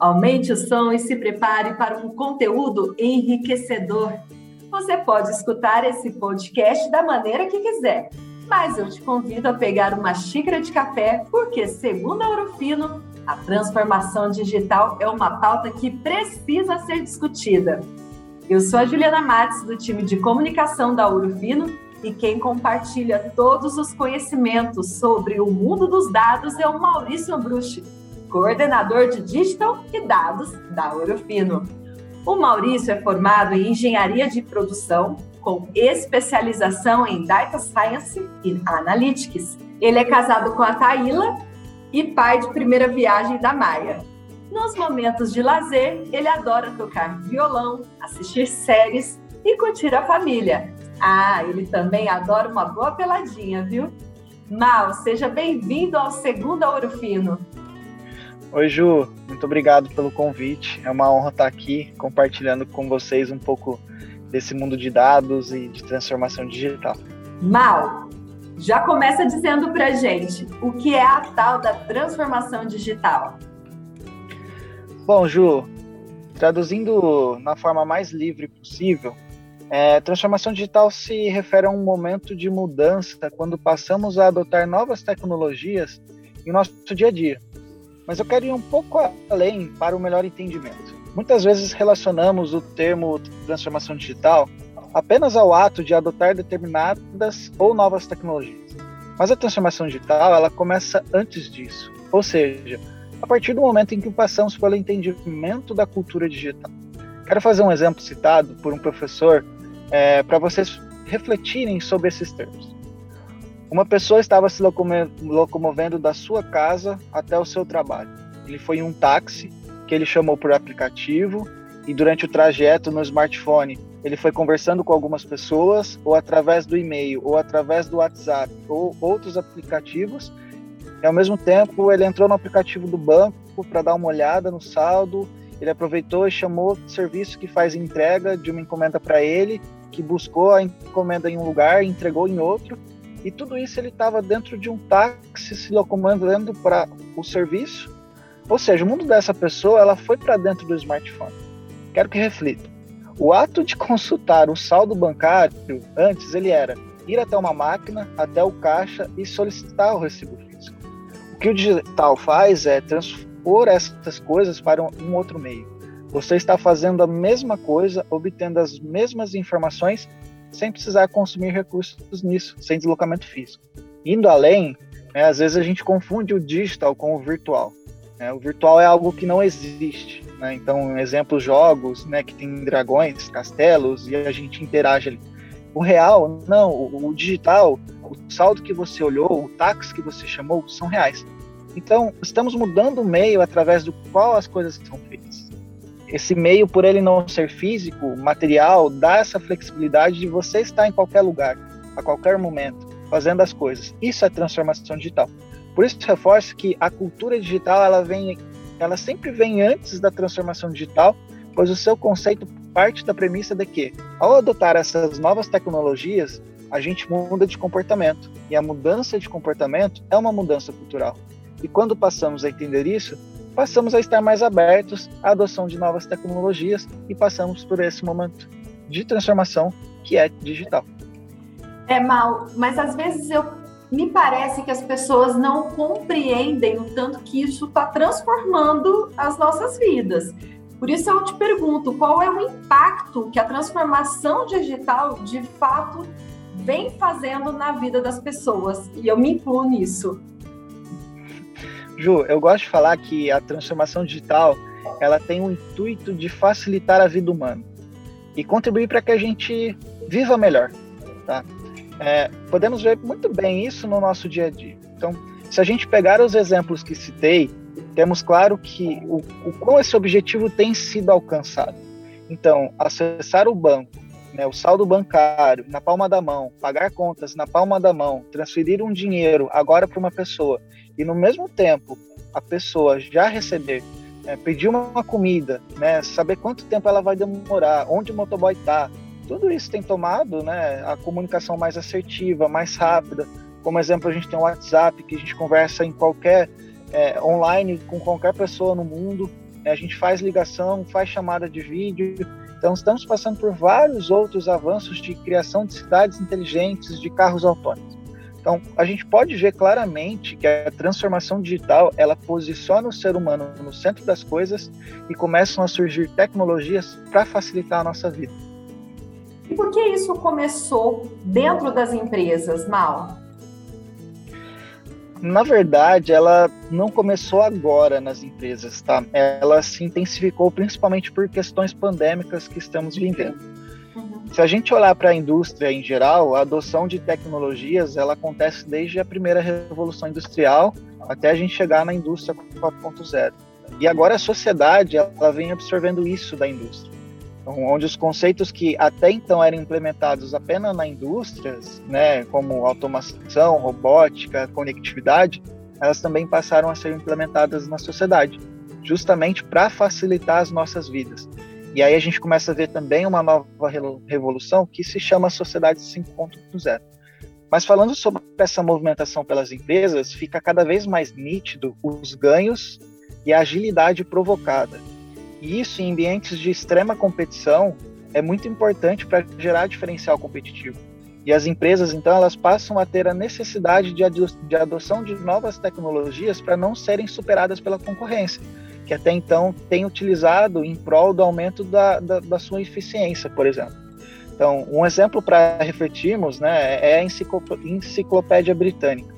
Aumente o som e se prepare para um conteúdo enriquecedor. Você pode escutar esse podcast da maneira que quiser, mas eu te convido a pegar uma xícara de café, porque, segundo a Ourofino, a transformação digital é uma pauta que precisa ser discutida. Eu sou a Juliana Matos, do time de comunicação da Ourofino, e quem compartilha todos os conhecimentos sobre o mundo dos dados é o Maurício Ambrucci coordenador de Digital e Dados da Ourofino. O Maurício é formado em Engenharia de Produção, com especialização em Data Science e Analytics. Ele é casado com a Taíla e pai de primeira viagem da Maia. Nos momentos de lazer, ele adora tocar violão, assistir séries e curtir a família. Ah, ele também adora uma boa peladinha, viu? Mal, seja bem-vindo ao segundo Ouro Fino. Oi, Ju, muito obrigado pelo convite. É uma honra estar aqui compartilhando com vocês um pouco desse mundo de dados e de transformação digital. Mal, já começa dizendo para gente o que é a tal da transformação digital. Bom, Ju, traduzindo na forma mais livre possível, é, transformação digital se refere a um momento de mudança quando passamos a adotar novas tecnologias em nosso dia a dia mas eu quero ir um pouco além para o melhor entendimento. Muitas vezes relacionamos o termo transformação digital apenas ao ato de adotar determinadas ou novas tecnologias. Mas a transformação digital, ela começa antes disso, ou seja, a partir do momento em que passamos pelo entendimento da cultura digital. Quero fazer um exemplo citado por um professor é, para vocês refletirem sobre esses termos. Uma pessoa estava se locomovendo da sua casa até o seu trabalho. Ele foi em um táxi que ele chamou por aplicativo e durante o trajeto no smartphone ele foi conversando com algumas pessoas ou através do e-mail ou através do WhatsApp ou outros aplicativos. E ao mesmo tempo ele entrou no aplicativo do banco para dar uma olhada no saldo. Ele aproveitou e chamou o serviço que faz entrega de uma encomenda para ele, que buscou a encomenda em um lugar e entregou em outro e tudo isso ele estava dentro de um táxi se locomovendo para o serviço. Ou seja, o mundo dessa pessoa ela foi para dentro do smartphone. Quero que reflita. O ato de consultar o saldo bancário antes ele era ir até uma máquina, até o caixa e solicitar o recibo físico. O que o digital faz é transpor essas coisas para um outro meio. Você está fazendo a mesma coisa, obtendo as mesmas informações sem precisar consumir recursos nisso, sem deslocamento físico. Indo além, né, às vezes a gente confunde o digital com o virtual. Né? O virtual é algo que não existe. Né? Então, exemplos jogos, né, que tem dragões, castelos e a gente interage ali. O real, não. O digital, o saldo que você olhou, o táxi que você chamou, são reais. Então, estamos mudando o meio através do qual as coisas são feitas esse meio, por ele não ser físico, material, dá essa flexibilidade de você estar em qualquer lugar, a qualquer momento, fazendo as coisas. Isso é transformação digital. Por isso reforço que a cultura digital ela vem, ela sempre vem antes da transformação digital, pois o seu conceito parte da premissa de que, ao adotar essas novas tecnologias, a gente muda de comportamento e a mudança de comportamento é uma mudança cultural. E quando passamos a entender isso, passamos a estar mais abertos à adoção de novas tecnologias e passamos por esse momento de transformação que é digital. É mal, mas às vezes eu me parece que as pessoas não compreendem o tanto que isso está transformando as nossas vidas. Por isso eu te pergunto, qual é o impacto que a transformação digital de fato vem fazendo na vida das pessoas? E eu me incluo nisso. Ju, eu gosto de falar que a transformação digital ela tem o intuito de facilitar a vida humana e contribuir para que a gente viva melhor, tá? É, podemos ver muito bem isso no nosso dia a dia. Então, se a gente pegar os exemplos que citei, temos claro que o, o qual esse objetivo tem sido alcançado. Então, acessar o banco, né, o saldo bancário na palma da mão, pagar contas na palma da mão, transferir um dinheiro agora para uma pessoa e no mesmo tempo a pessoa já receber, é, pedir uma comida, né, saber quanto tempo ela vai demorar, onde o motoboy está, tudo isso tem tomado né, a comunicação mais assertiva, mais rápida. Como exemplo, a gente tem o WhatsApp, que a gente conversa em qualquer é, online com qualquer pessoa no mundo. né? a gente faz ligação, faz chamada de vídeo. Então, estamos passando por vários outros avanços de criação de cidades inteligentes, de carros autônomos. Então, a gente pode ver claramente que a transformação digital, ela posiciona o ser humano no centro das coisas e começam a surgir tecnologias para facilitar a nossa vida. E por que isso começou dentro das empresas, Mal? Na verdade, ela não começou agora nas empresas, tá? Ela se intensificou principalmente por questões pandêmicas que estamos vivendo. Se a gente olhar para a indústria em geral, a adoção de tecnologias ela acontece desde a primeira revolução industrial até a gente chegar na indústria 4.0. E agora a sociedade ela vem absorvendo isso da indústria. Então, onde os conceitos que até então eram implementados apenas na indústrias, né, como automação, robótica, conectividade, elas também passaram a ser implementadas na sociedade, justamente para facilitar as nossas vidas. E aí a gente começa a ver também uma nova revolução que se chama Sociedade 5.0. Mas falando sobre essa movimentação pelas empresas, fica cada vez mais nítido os ganhos e a agilidade provocada e isso em ambientes de extrema competição é muito importante para gerar diferencial competitivo. E as empresas, então, elas passam a ter a necessidade de, ado de adoção de novas tecnologias para não serem superadas pela concorrência, que até então tem utilizado em prol do aumento da, da, da sua eficiência, por exemplo. Então, um exemplo para refletirmos né, é a Enciclopédia Britânica,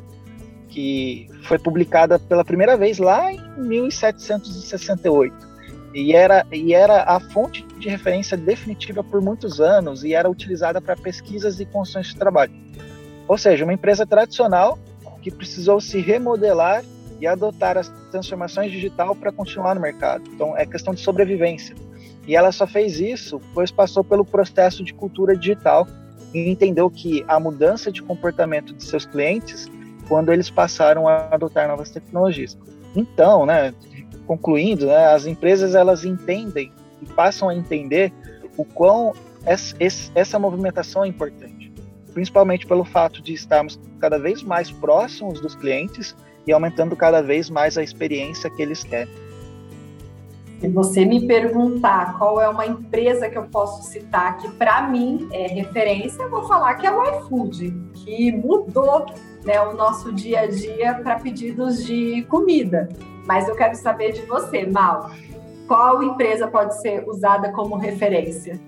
que foi publicada pela primeira vez lá em 1768 e era, e era a fonte de referência definitiva por muitos anos e era utilizada para pesquisas e construções de trabalho. Ou seja, uma empresa tradicional que precisou se remodelar e adotar as transformações digital para continuar no mercado. Então, é questão de sobrevivência. E ela só fez isso pois passou pelo processo de cultura digital e entendeu que a mudança de comportamento de seus clientes quando eles passaram a adotar novas tecnologias. Então, né, concluindo, né, as empresas elas entendem e passam a entender o quão essa movimentação é importante, principalmente pelo fato de estarmos cada vez mais próximos dos clientes e aumentando cada vez mais a experiência que eles querem. Se você me perguntar qual é uma empresa que eu posso citar que para mim é referência, eu vou falar que é o iFood, que mudou né, o nosso dia a dia para pedidos de comida. Mas eu quero saber de você, Mal. Qual empresa pode ser usada como referência?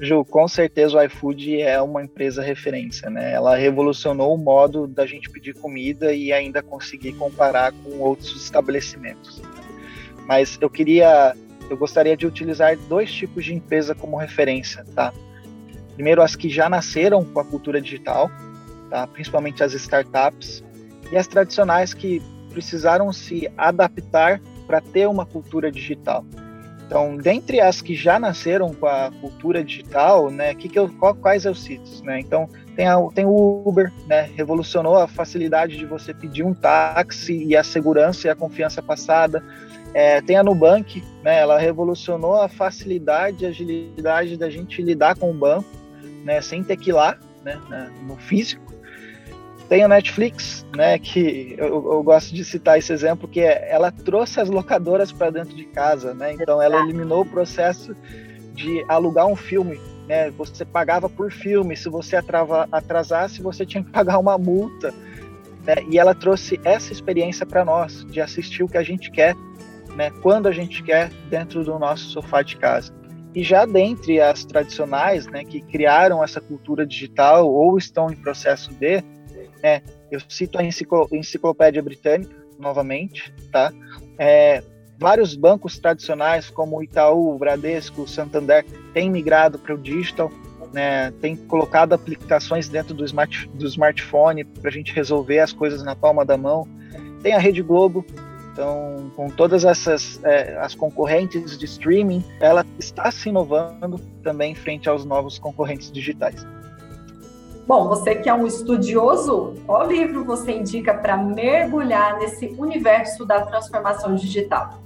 Ju, com certeza o iFood é uma empresa referência, né? Ela revolucionou o modo da gente pedir comida e ainda conseguir comparar com outros estabelecimentos. Mas eu queria, eu gostaria de utilizar dois tipos de empresa como referência, tá? Primeiro, as que já nasceram com a cultura digital, tá? Principalmente as startups e as tradicionais que precisaram se adaptar para ter uma cultura digital. Então, dentre as que já nasceram com a cultura digital, né, que que eu, quais eu cito? Né? Então, tem, a, tem o Uber, né, revolucionou a facilidade de você pedir um táxi e a segurança e a confiança passada. É, tem a Nubank, né, ela revolucionou a facilidade e agilidade da gente lidar com o banco, né, sem ter que ir lá, né, no físico. Tem a Netflix, né, que eu, eu, gosto de citar esse exemplo, que é, ela trouxe as locadoras para dentro de casa, né? Então ela eliminou o processo de alugar um filme, né? Você pagava por filme, se você atrasasse, você tinha que pagar uma multa. Né? E ela trouxe essa experiência para nós, de assistir o que a gente quer, né? Quando a gente quer, dentro do nosso sofá de casa. E já dentre as tradicionais, né, que criaram essa cultura digital ou estão em processo de, é, eu cito a enciclopédia britânica novamente, tá? É, vários bancos tradicionais como Itaú, Bradesco, Santander têm migrado para o digital, né? Tem colocado aplicações dentro do, smart, do smartphone para a gente resolver as coisas na palma da mão. Tem a Rede Globo, então com todas essas é, as concorrentes de streaming, ela está se inovando também frente aos novos concorrentes digitais. Bom, você que é um estudioso, qual livro você indica para mergulhar nesse universo da transformação digital?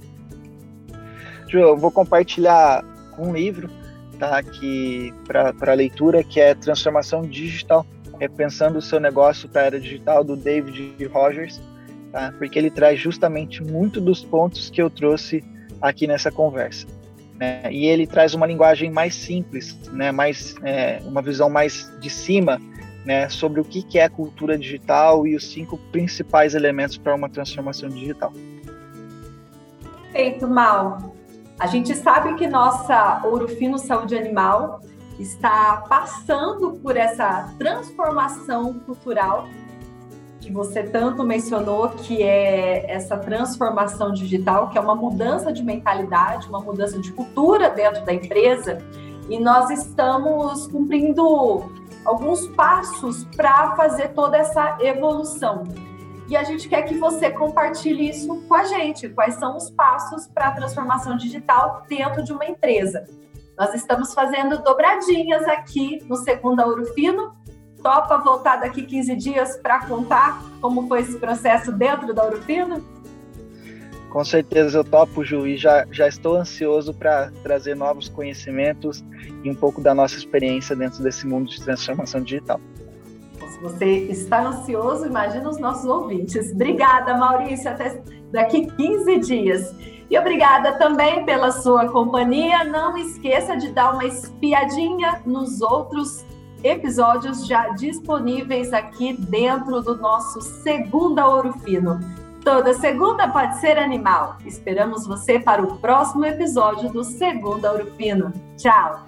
Ju, eu vou compartilhar um livro tá, aqui para leitura, que é Transformação Digital, repensando o seu negócio para a era digital, do David Rogers, tá, porque ele traz justamente muito dos pontos que eu trouxe aqui nessa conversa. Né? E ele traz uma linguagem mais simples, né? mais, é, uma visão mais de cima né? sobre o que é cultura digital e os cinco principais elementos para uma transformação digital. Feito, Mal. A gente sabe que nossa Ouro Fino Saúde Animal está passando por essa transformação cultural que você tanto mencionou, que é essa transformação digital, que é uma mudança de mentalidade, uma mudança de cultura dentro da empresa, e nós estamos cumprindo alguns passos para fazer toda essa evolução. E a gente quer que você compartilhe isso com a gente. Quais são os passos para a transformação digital dentro de uma empresa? Nós estamos fazendo dobradinhas aqui no Segunda Ouro Fino. Topa voltar daqui 15 dias para contar como foi esse processo dentro da Ouro Fino? Com certeza eu topo, Ju, e já, já estou ansioso para trazer novos conhecimentos e um pouco da nossa experiência dentro desse mundo de transformação digital. Se você está ansioso, imagina os nossos ouvintes. Obrigada, Maurício. Até daqui 15 dias. E obrigada também pela sua companhia. Não esqueça de dar uma espiadinha nos outros episódios já disponíveis aqui dentro do nosso Segunda Ouro Fino. Toda segunda pode ser animal. Esperamos você para o próximo episódio do Segunda Ouro Fino. Tchau!